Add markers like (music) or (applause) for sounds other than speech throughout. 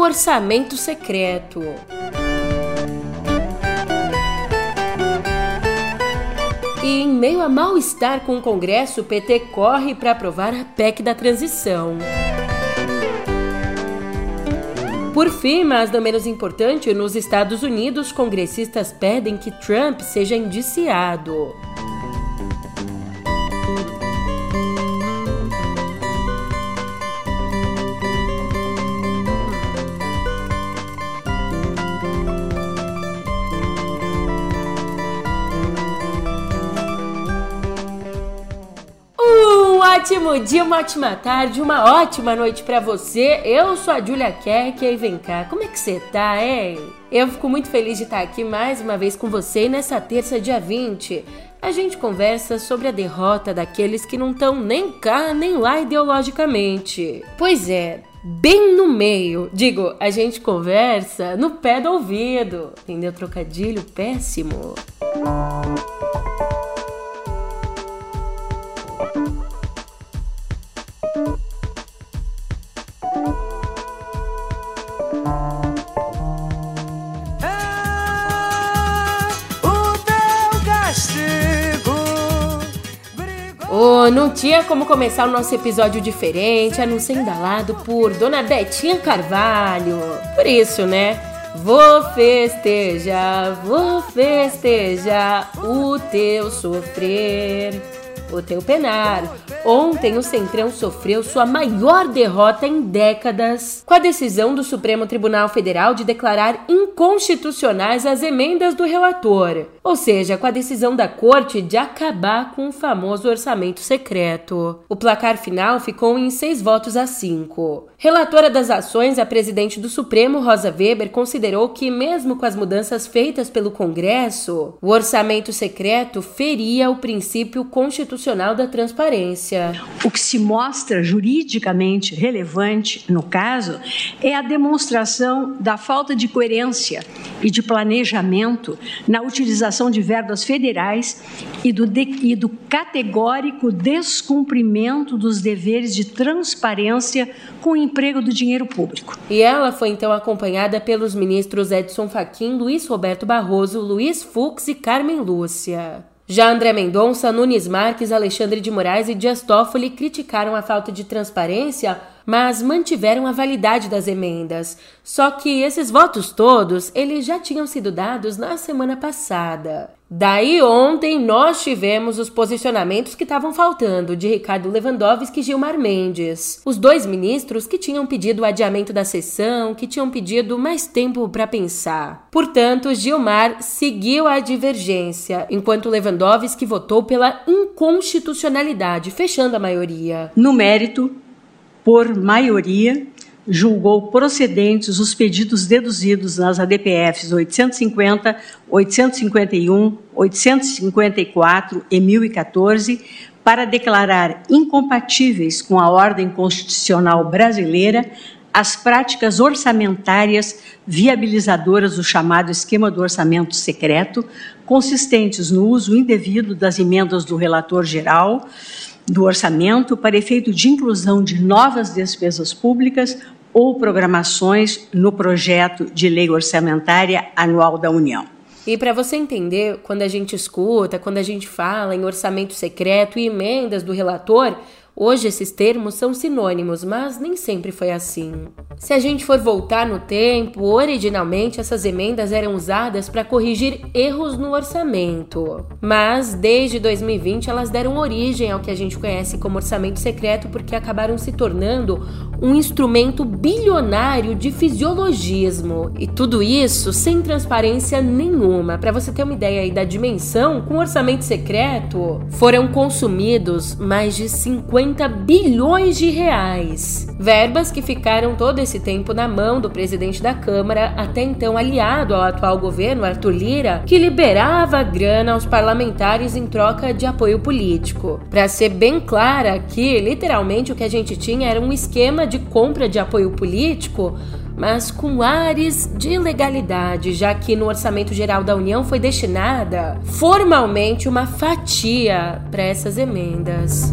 orçamento secreto. E em meio a mal-estar com o Congresso, o PT corre para aprovar a PEC da transição. Por fim, mas não menos importante, nos Estados Unidos, congressistas pedem que Trump seja indiciado. Ótimo dia, uma ótima tarde, uma ótima noite para você. Eu sou a Julia Kerk e vem cá, como é que você tá, hein? Eu fico muito feliz de estar aqui mais uma vez com você nessa terça, dia 20. A gente conversa sobre a derrota daqueles que não estão nem cá nem lá ideologicamente. Pois é, bem no meio. Digo, a gente conversa no pé do ouvido. Entendeu? Trocadilho péssimo. Oh, não tinha como começar o nosso episódio diferente, a não ser embalado por Dona Betinha Carvalho. Por isso, né? Vou festejar, vou festejar o teu sofrer o teu penar. Ontem o Centrão sofreu sua maior derrota em décadas com a decisão do Supremo Tribunal Federal de declarar inconstitucionais as emendas do relator, ou seja, com a decisão da corte de acabar com o famoso orçamento secreto. O placar final ficou em seis votos a cinco. Relatora das ações, a presidente do Supremo, Rosa Weber, considerou que, mesmo com as mudanças feitas pelo Congresso, o orçamento secreto feria o princípio constitucional da transparência. O que se mostra juridicamente relevante, no caso, é a demonstração da falta de coerência e de planejamento na utilização de verbas federais e do, de, e do categórico descumprimento dos deveres de transparência com o emprego do dinheiro público. E ela foi então acompanhada pelos ministros Edson Fachin, Luiz Roberto Barroso, Luiz Fux e Carmen Lúcia. Já André Mendonça, Nunes Marques, Alexandre de Moraes e Dias Toffoli criticaram a falta de transparência mas mantiveram a validade das emendas. Só que esses votos todos, eles já tinham sido dados na semana passada. Daí ontem nós tivemos os posicionamentos que estavam faltando de Ricardo Lewandowski e Gilmar Mendes, os dois ministros que tinham pedido o adiamento da sessão, que tinham pedido mais tempo para pensar. Portanto, Gilmar seguiu a divergência, enquanto Lewandowski votou pela inconstitucionalidade, fechando a maioria. No mérito, por maioria, julgou procedentes os pedidos deduzidos nas ADPFs 850, 851, 854 e 1014 para declarar incompatíveis com a ordem constitucional brasileira as práticas orçamentárias viabilizadoras do chamado esquema do orçamento secreto, consistentes no uso indevido das emendas do relator geral, do orçamento para efeito de inclusão de novas despesas públicas ou programações no projeto de lei orçamentária anual da União. E para você entender, quando a gente escuta, quando a gente fala em orçamento secreto e emendas do relator, Hoje esses termos são sinônimos, mas nem sempre foi assim. Se a gente for voltar no tempo, originalmente essas emendas eram usadas para corrigir erros no orçamento. Mas desde 2020 elas deram origem ao que a gente conhece como orçamento secreto porque acabaram se tornando um instrumento bilionário de fisiologismo. E tudo isso sem transparência nenhuma. Para você ter uma ideia aí da dimensão, com orçamento secreto foram consumidos mais de 50 50 bilhões de reais. Verbas que ficaram todo esse tempo na mão do presidente da Câmara, até então aliado ao atual governo, Arthur Lira, que liberava grana aos parlamentares em troca de apoio político. Para ser bem clara aqui, literalmente o que a gente tinha era um esquema de compra de apoio político mas com ares de legalidade, já que no orçamento geral da União foi destinada formalmente uma fatia para essas emendas.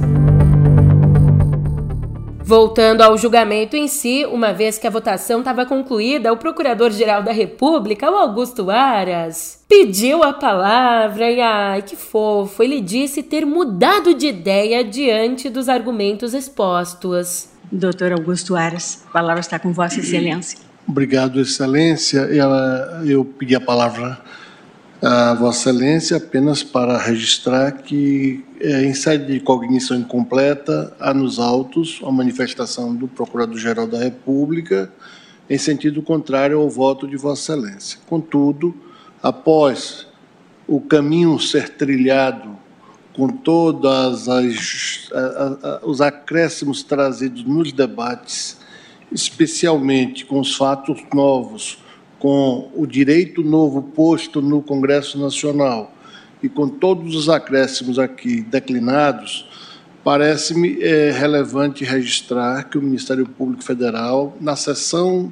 Voltando ao julgamento em si, uma vez que a votação estava concluída, o Procurador-Geral da República, o Augusto Aras, pediu a palavra e, ai, que fofo, ele disse ter mudado de ideia diante dos argumentos expostos. Doutor Augusto Aras, a palavra está com Vossa Excelência. Obrigado, Excelência. Eu pedi a palavra a Vossa Excelência apenas para registrar que, é, em sede de cognição incompleta, há nos autos a manifestação do Procurador-Geral da República em sentido contrário ao voto de Vossa Excelência. Contudo, após o caminho ser trilhado com todos os acréscimos trazidos nos debates, especialmente com os fatos novos com o direito novo posto no Congresso Nacional e com todos os acréscimos aqui declinados, parece-me é, relevante registrar que o Ministério Público Federal, na sessão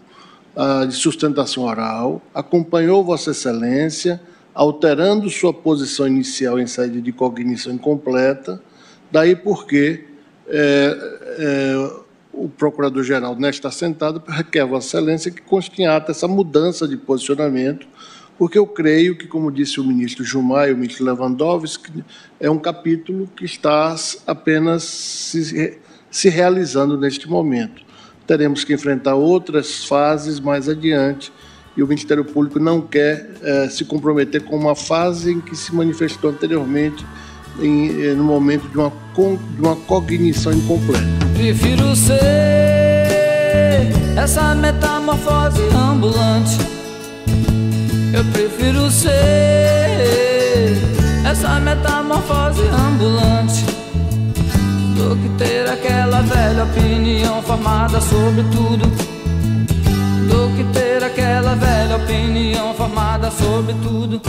ah, de sustentação oral, acompanhou Vossa Excelência, alterando sua posição inicial em sede de cognição incompleta, daí porque é, é, o Procurador-Geral, nesta sentado, requer Vossa Excelência que conste em ata essa mudança de posicionamento, porque eu creio que, como disse o ministro Gilmar e o ministro Lewandowski, é um capítulo que está apenas se, se realizando neste momento. Teremos que enfrentar outras fases mais adiante e o Ministério Público não quer eh, se comprometer com uma fase em que se manifestou anteriormente em, eh, no momento de uma, de uma cognição incompleta. Prefiro ser essa metamorfose ambulante. Eu prefiro ser essa metamorfose ambulante do que ter aquela velha opinião formada sobre tudo. Do que ter aquela velha opinião formada sobre tudo.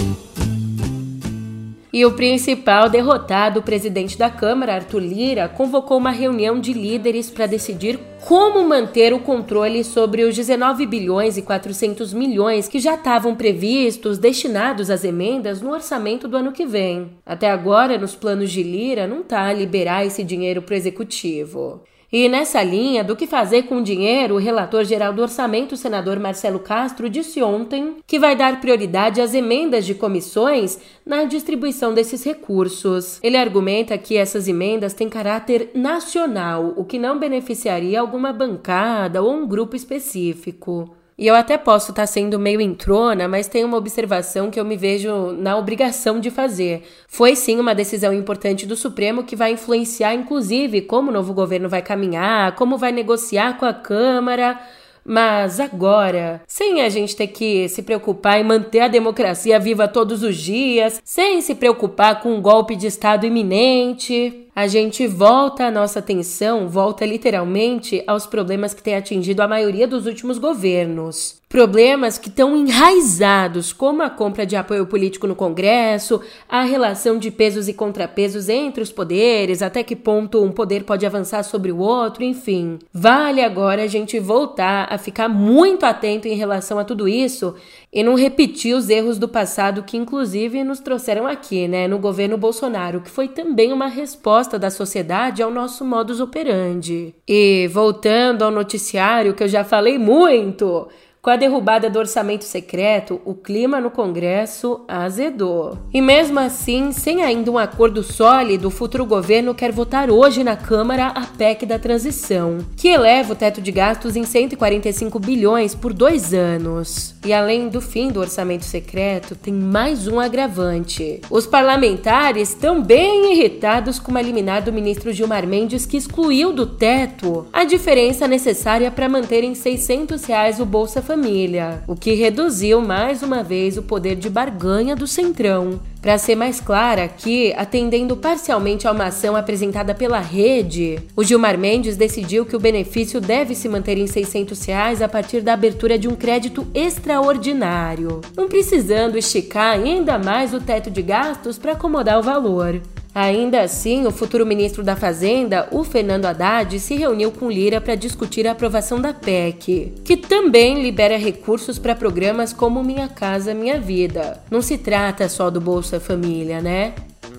E o principal derrotado, o presidente da Câmara, Arthur Lira, convocou uma reunião de líderes para decidir como manter o controle sobre os 19 bilhões e 400 milhões que já estavam previstos, destinados às emendas no orçamento do ano que vem. Até agora, nos planos de Lira, não está a liberar esse dinheiro para o executivo. E nessa linha do que fazer com o dinheiro, o relator geral do orçamento, senador Marcelo Castro, disse ontem que vai dar prioridade às emendas de comissões na distribuição desses recursos. Ele argumenta que essas emendas têm caráter nacional, o que não beneficiaria alguma bancada ou um grupo específico. E eu até posso estar tá sendo meio entrona, mas tem uma observação que eu me vejo na obrigação de fazer. Foi sim uma decisão importante do Supremo que vai influenciar, inclusive, como o novo governo vai caminhar, como vai negociar com a Câmara. Mas agora, sem a gente ter que se preocupar em manter a democracia viva todos os dias, sem se preocupar com um golpe de Estado iminente, a gente volta a nossa atenção, volta literalmente aos problemas que têm atingido a maioria dos últimos governos. Problemas que estão enraizados, como a compra de apoio político no Congresso, a relação de pesos e contrapesos entre os poderes, até que ponto um poder pode avançar sobre o outro, enfim. Vale agora a gente voltar a ficar muito atento em relação a tudo isso e não repetir os erros do passado que, inclusive, nos trouxeram aqui, né, no governo Bolsonaro, que foi também uma resposta da sociedade ao nosso modus operandi. E voltando ao noticiário que eu já falei muito. Com a derrubada do orçamento secreto, o clima no Congresso azedou. E mesmo assim, sem ainda um acordo sólido, o futuro governo quer votar hoje na Câmara a PEC da transição, que eleva o teto de gastos em 145 bilhões por dois anos. E além do fim do orçamento secreto, tem mais um agravante. Os parlamentares estão bem irritados com uma liminar do ministro Gilmar Mendes que excluiu do teto a diferença necessária para manter em 600 reais o Bolsa Família família, o que reduziu mais uma vez o poder de barganha do Centrão. Para ser mais clara aqui, atendendo parcialmente a uma ação apresentada pela rede, o Gilmar Mendes decidiu que o benefício deve se manter em 600 reais a partir da abertura de um crédito extraordinário, não precisando esticar ainda mais o teto de gastos para acomodar o valor. Ainda assim, o futuro ministro da Fazenda, o Fernando Haddad, se reuniu com Lira para discutir a aprovação da PEC, que também libera recursos para programas como Minha Casa Minha Vida. Não se trata só do Bolsa Família, né?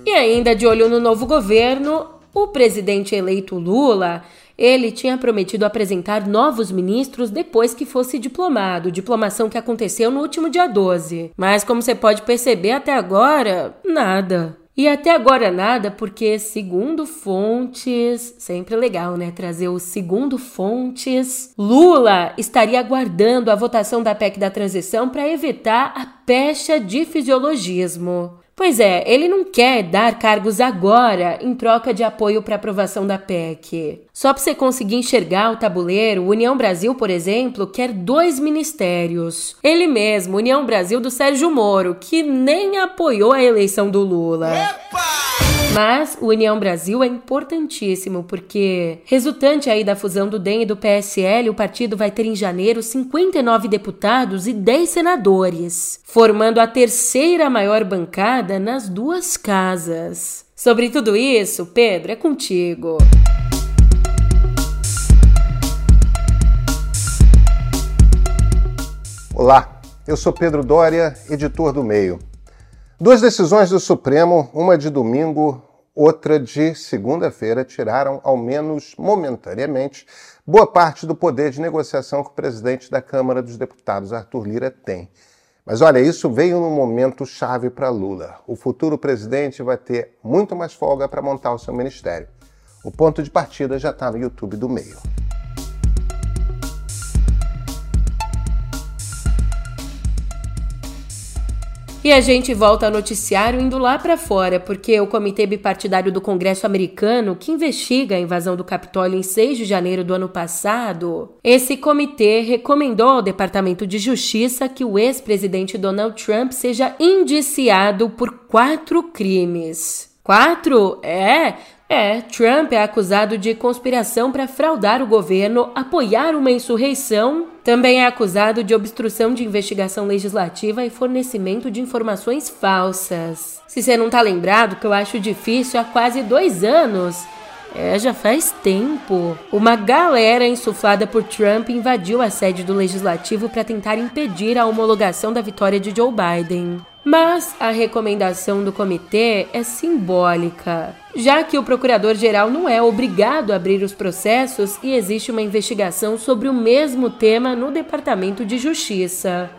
E ainda de olho no novo governo, o presidente eleito Lula Ele tinha prometido apresentar novos ministros depois que fosse diplomado, diplomação que aconteceu no último dia 12. Mas como você pode perceber até agora, nada. E até agora nada, porque segundo fontes, sempre legal, né? Trazer o segundo fontes, Lula estaria aguardando a votação da PEC da transição para evitar a pecha de fisiologismo. Pois é, ele não quer dar cargos agora em troca de apoio para aprovação da PEC. Só para você conseguir enxergar o tabuleiro, União Brasil, por exemplo, quer dois ministérios. Ele mesmo, União Brasil do Sérgio Moro, que nem apoiou a eleição do Lula. Epa! Mas o União Brasil é importantíssimo porque, resultante aí da fusão do DEM e do PSL, o partido vai ter em janeiro 59 deputados e 10 senadores, formando a terceira maior bancada nas duas casas. Sobre tudo isso, Pedro, é contigo. Olá, eu sou Pedro Dória, editor do Meio. Duas decisões do Supremo, uma de domingo, outra de segunda-feira, tiraram, ao menos momentaneamente, boa parte do poder de negociação que o presidente da Câmara dos Deputados, Arthur Lira, tem. Mas olha, isso veio num momento chave para Lula. O futuro presidente vai ter muito mais folga para montar o seu ministério. O ponto de partida já está no YouTube do meio. E a gente volta ao noticiário indo lá para fora, porque o Comitê Bipartidário do Congresso Americano, que investiga a invasão do Capitólio em 6 de janeiro do ano passado, esse comitê recomendou ao Departamento de Justiça que o ex-presidente Donald Trump seja indiciado por quatro crimes. Quatro? É, é, Trump é acusado de conspiração para fraudar o governo, apoiar uma insurreição. Também é acusado de obstrução de investigação legislativa e fornecimento de informações falsas. Se você não tá lembrado, que eu acho difícil há quase dois anos. É, já faz tempo. Uma galera insuflada por Trump invadiu a sede do legislativo para tentar impedir a homologação da vitória de Joe Biden. Mas a recomendação do comitê é simbólica, já que o procurador-geral não é obrigado a abrir os processos e existe uma investigação sobre o mesmo tema no Departamento de Justiça.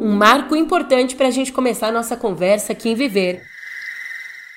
Um marco importante para a gente começar a nossa conversa aqui em Viver.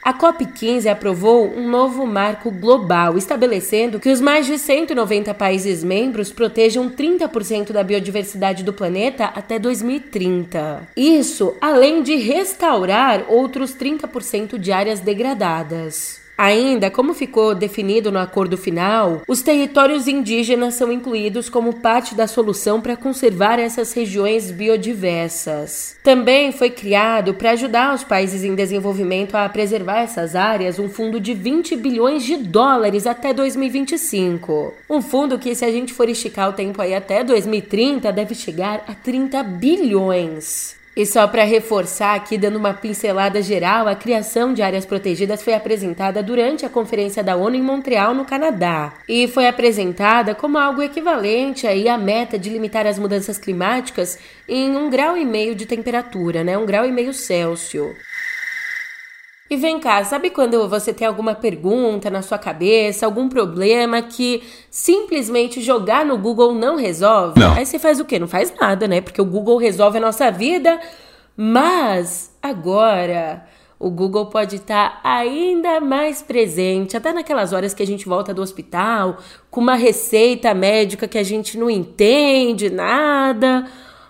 A COP15 aprovou um novo marco global, estabelecendo que os mais de 190 países membros protejam 30% da biodiversidade do planeta até 2030. Isso além de restaurar outros 30% de áreas degradadas. Ainda, como ficou definido no acordo final, os territórios indígenas são incluídos como parte da solução para conservar essas regiões biodiversas. Também foi criado para ajudar os países em desenvolvimento a preservar essas áreas um fundo de 20 bilhões de dólares até 2025. Um fundo que, se a gente for esticar o tempo aí até 2030, deve chegar a 30 bilhões. E só para reforçar aqui, dando uma pincelada geral, a criação de áreas protegidas foi apresentada durante a Conferência da ONU em Montreal, no Canadá, e foi apresentada como algo equivalente aí à meta de limitar as mudanças climáticas em um grau e meio de temperatura, né? Um grau e meio Celsius. E vem cá, sabe quando você tem alguma pergunta na sua cabeça, algum problema que simplesmente jogar no Google não resolve? Não. Aí você faz o quê? Não faz nada, né? Porque o Google resolve a nossa vida, mas agora o Google pode estar ainda mais presente, até naquelas horas que a gente volta do hospital com uma receita médica que a gente não entende nada.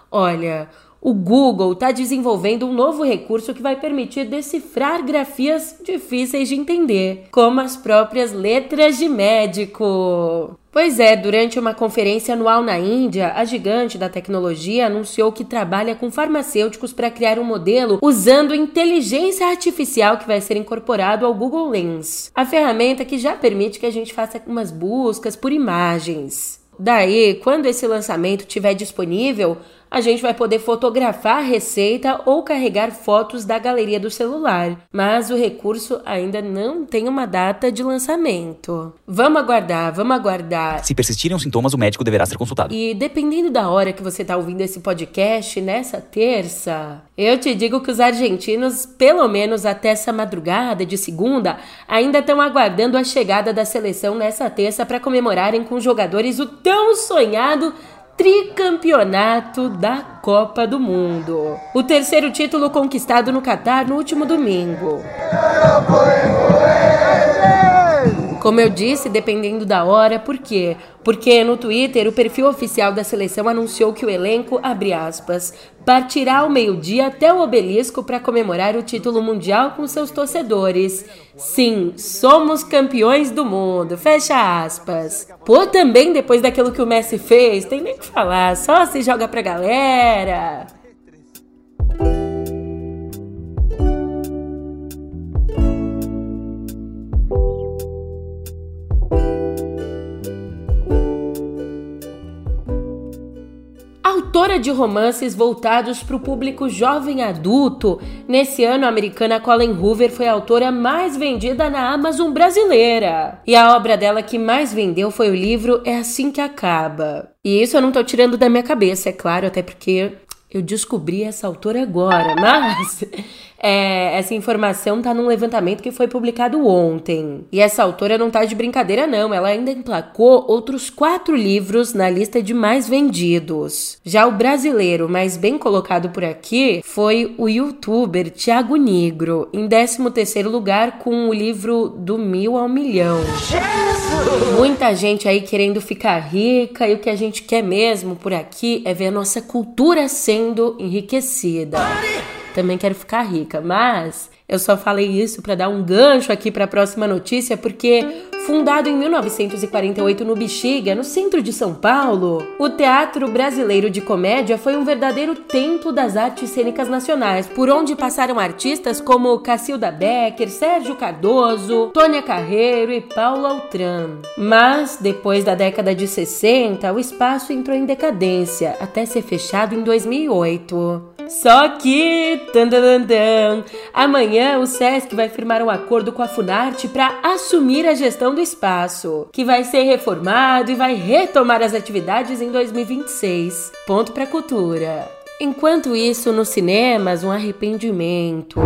Olha, o Google está desenvolvendo um novo recurso que vai permitir decifrar grafias difíceis de entender, como as próprias letras de médico. Pois é, durante uma conferência anual na Índia, a gigante da tecnologia anunciou que trabalha com farmacêuticos para criar um modelo usando inteligência artificial que vai ser incorporado ao Google Lens, a ferramenta que já permite que a gente faça umas buscas por imagens. Daí, quando esse lançamento estiver disponível, a gente vai poder fotografar a receita ou carregar fotos da galeria do celular. Mas o recurso ainda não tem uma data de lançamento. Vamos aguardar, vamos aguardar. Se persistirem os sintomas, o médico deverá ser consultado. E dependendo da hora que você está ouvindo esse podcast, nessa terça, eu te digo que os argentinos, pelo menos até essa madrugada de segunda, ainda estão aguardando a chegada da seleção nessa terça para comemorarem com os jogadores o tão sonhado tricampeonato da Copa do Mundo. O terceiro título conquistado no Catar no último domingo. Como eu disse, dependendo da hora, por quê? Porque no Twitter o perfil oficial da seleção anunciou que o elenco, abre aspas, partirá ao meio-dia até o obelisco para comemorar o título mundial com seus torcedores. Sim, somos campeões do mundo, fecha aspas. Pô, também depois daquilo que o Messi fez, tem nem que falar, só se joga pra galera. De romances voltados para o público jovem adulto. Nesse ano, a americana Colin Hoover foi a autora mais vendida na Amazon brasileira. E a obra dela que mais vendeu foi o livro É Assim Que Acaba. E isso eu não tô tirando da minha cabeça, é claro, até porque eu descobri essa autora agora, (laughs) mas é, essa informação está num levantamento que foi publicado ontem. E essa autora não tá de brincadeira, não. Ela ainda emplacou outros quatro livros na lista de mais vendidos. Já o brasileiro mais bem colocado por aqui foi o youtuber Tiago Negro, em 13 lugar com o livro Do Mil ao Milhão. Jesus! Muita gente aí querendo ficar rica e o que a gente quer mesmo por aqui é ver a nossa cultura sendo enriquecida também quero ficar rica, mas eu só falei isso para dar um gancho aqui para a próxima notícia, porque fundado em 1948 no Bexiga, no centro de São Paulo, o Teatro Brasileiro de Comédia foi um verdadeiro templo das artes cênicas nacionais, por onde passaram artistas como Cacilda Becker, Sérgio Cardoso, Tônia Carreiro e Paulo Altran. Mas depois da década de 60, o espaço entrou em decadência, até ser fechado em 2008. Só que, tan, amanhã o SESC vai firmar um acordo com a Funarte para assumir a gestão do espaço, que vai ser reformado e vai retomar as atividades em 2026. Ponto para cultura. Enquanto isso, nos cinemas, um arrependimento.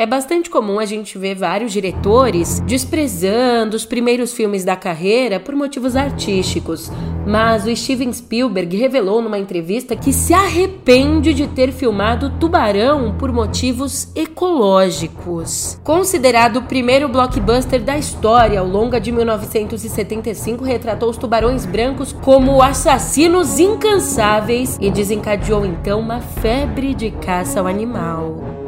É bastante comum a gente ver vários diretores desprezando os primeiros filmes da carreira por motivos artísticos, mas o Steven Spielberg revelou numa entrevista que se arrepende de ter filmado Tubarão por motivos ecológicos. Considerado o primeiro blockbuster da história, o longa de 1975 retratou os tubarões brancos como assassinos incansáveis e desencadeou então uma febre de caça ao animal.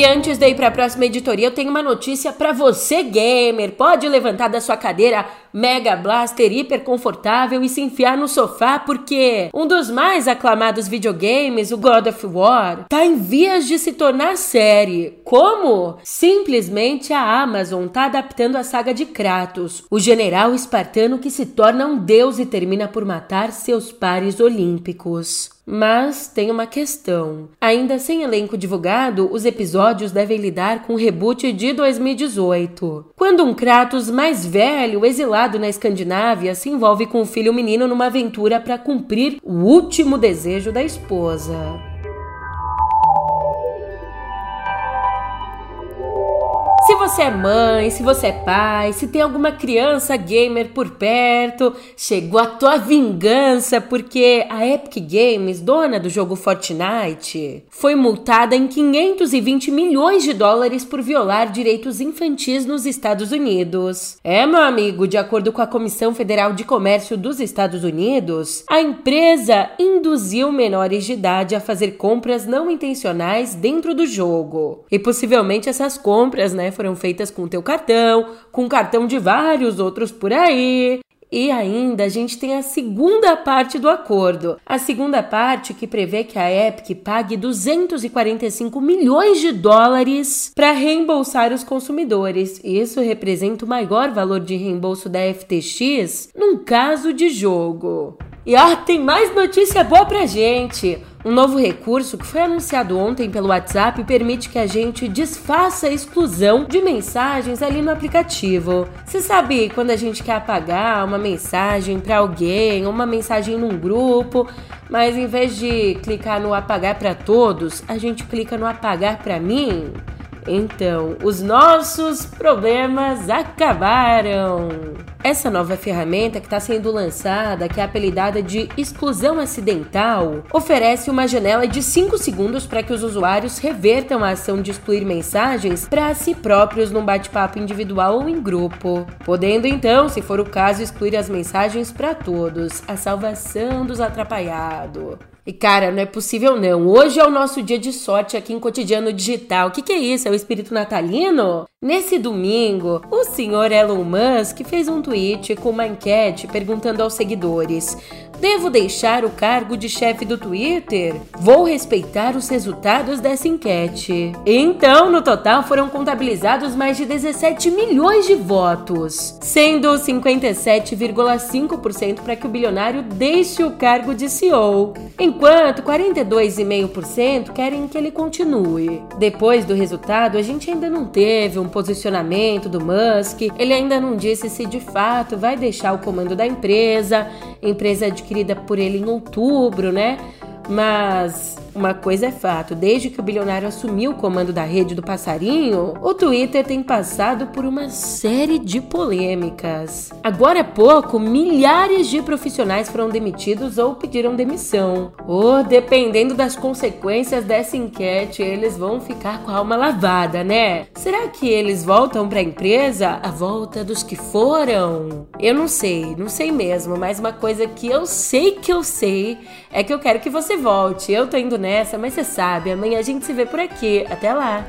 E antes de ir para a próxima editoria, eu tenho uma notícia para você gamer. Pode levantar da sua cadeira Mega Blaster hiper confortável e se enfiar no sofá porque um dos mais aclamados videogames, o God of War, tá em vias de se tornar série. Como? Simplesmente a Amazon tá adaptando a saga de Kratos, o general espartano que se torna um deus e termina por matar seus pares olímpicos. Mas tem uma questão. Ainda sem elenco divulgado, os episódios devem lidar com o reboot de 2018. Quando um Kratos mais velho, exilado na Escandinávia, se envolve com o filho menino numa aventura para cumprir o último desejo da esposa. Você é mãe, se você é pai, se tem alguma criança gamer por perto, chegou a tua vingança porque a Epic Games, dona do jogo Fortnite, foi multada em 520 milhões de dólares por violar direitos infantis nos Estados Unidos. É, meu amigo, de acordo com a Comissão Federal de Comércio dos Estados Unidos, a empresa induziu menores de idade a fazer compras não intencionais dentro do jogo. E possivelmente essas compras, né, foram feitas com o teu cartão, com cartão de vários outros por aí. E ainda a gente tem a segunda parte do acordo. A segunda parte que prevê que a Epic pague 245 milhões de dólares para reembolsar os consumidores. Isso representa o maior valor de reembolso da FTX num caso de jogo. E ó, tem mais notícia boa pra gente. Um novo recurso que foi anunciado ontem pelo WhatsApp permite que a gente desfaça a exclusão de mensagens ali no aplicativo. Você sabe quando a gente quer apagar uma mensagem para alguém, uma mensagem num grupo, mas em vez de clicar no apagar para todos, a gente clica no apagar para mim? Então, os nossos problemas acabaram. Essa nova ferramenta que está sendo lançada, que é apelidada de exclusão acidental, oferece uma janela de 5 segundos para que os usuários revertam a ação de excluir mensagens para si próprios num bate-papo individual ou em grupo, podendo então, se for o caso, excluir as mensagens para todos. A salvação dos atrapalhados. E cara, não é possível não. Hoje é o nosso dia de sorte aqui em Cotidiano Digital. O que, que é isso? É o espírito natalino? Nesse domingo, o senhor Elon Musk fez um tweet com uma enquete perguntando aos seguidores: Devo deixar o cargo de chefe do Twitter? Vou respeitar os resultados dessa enquete. Então, no total, foram contabilizados mais de 17 milhões de votos, sendo 57,5% para que o bilionário deixe o cargo de CEO, enquanto 42,5% querem que ele continue. Depois do resultado, a gente ainda não teve um posicionamento do Musk, ele ainda não disse se de fato vai deixar o comando da empresa, empresa adquirida por ele em outubro, né? Mas uma coisa é fato: desde que o bilionário assumiu o comando da rede do passarinho, o Twitter tem passado por uma série de polêmicas. Agora há pouco, milhares de profissionais foram demitidos ou pediram demissão. Ou, dependendo das consequências dessa enquete, eles vão ficar com a alma lavada, né? Será que eles voltam para a empresa? A volta dos que foram? Eu não sei, não sei mesmo, mas uma coisa que eu sei que eu sei é que eu quero que você volte. Eu tô indo nessa, mas você sabe, amanhã a gente se vê por aqui. Até lá!